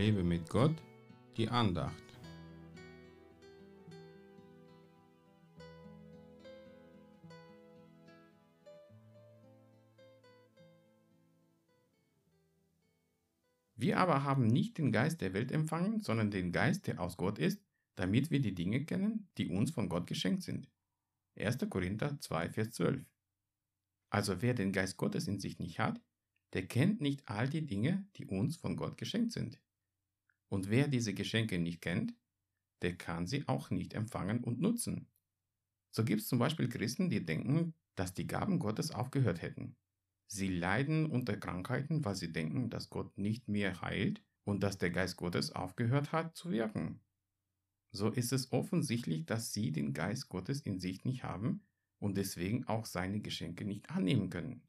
Lebe mit Gott, die Andacht. Wir aber haben nicht den Geist der Welt empfangen, sondern den Geist, der aus Gott ist, damit wir die Dinge kennen, die uns von Gott geschenkt sind. 1. Korinther 2, Vers 12. Also wer den Geist Gottes in sich nicht hat, der kennt nicht all die Dinge, die uns von Gott geschenkt sind. Und wer diese Geschenke nicht kennt, der kann sie auch nicht empfangen und nutzen. So gibt es zum Beispiel Christen, die denken, dass die Gaben Gottes aufgehört hätten. Sie leiden unter Krankheiten, weil sie denken, dass Gott nicht mehr heilt und dass der Geist Gottes aufgehört hat zu wirken. So ist es offensichtlich, dass sie den Geist Gottes in sich nicht haben und deswegen auch seine Geschenke nicht annehmen können.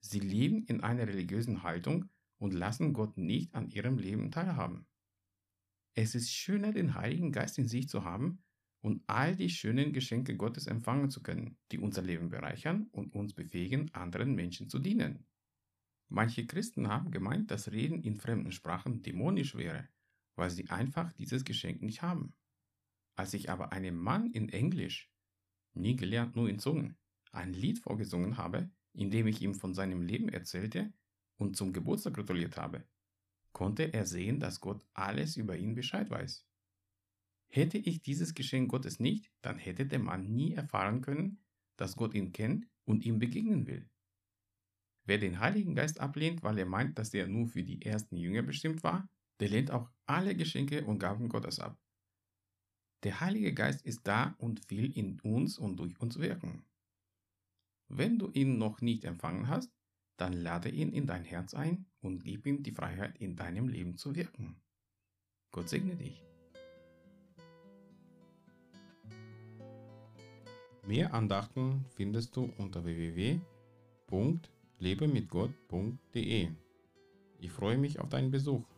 Sie leben in einer religiösen Haltung und lassen Gott nicht an ihrem Leben teilhaben. Es ist schöner, den Heiligen Geist in sich zu haben und all die schönen Geschenke Gottes empfangen zu können, die unser Leben bereichern und uns befähigen, anderen Menschen zu dienen. Manche Christen haben gemeint, dass Reden in fremden Sprachen dämonisch wäre, weil sie einfach dieses Geschenk nicht haben. Als ich aber einem Mann in Englisch, nie gelernt nur in Zungen, ein Lied vorgesungen habe, in dem ich ihm von seinem Leben erzählte und zum Geburtstag gratuliert habe, konnte er sehen, dass Gott alles über ihn Bescheid weiß. Hätte ich dieses Geschenk Gottes nicht, dann hätte der Mann nie erfahren können, dass Gott ihn kennt und ihm begegnen will. Wer den Heiligen Geist ablehnt, weil er meint, dass er nur für die ersten Jünger bestimmt war, der lehnt auch alle Geschenke und Gaben Gottes ab. Der Heilige Geist ist da und will in uns und durch uns wirken. Wenn du ihn noch nicht empfangen hast, dann lade ihn in dein Herz ein und gib ihm die Freiheit, in deinem Leben zu wirken. Gott segne dich. Mehr Andachten findest du unter www.lebemitgott.de. Ich freue mich auf deinen Besuch.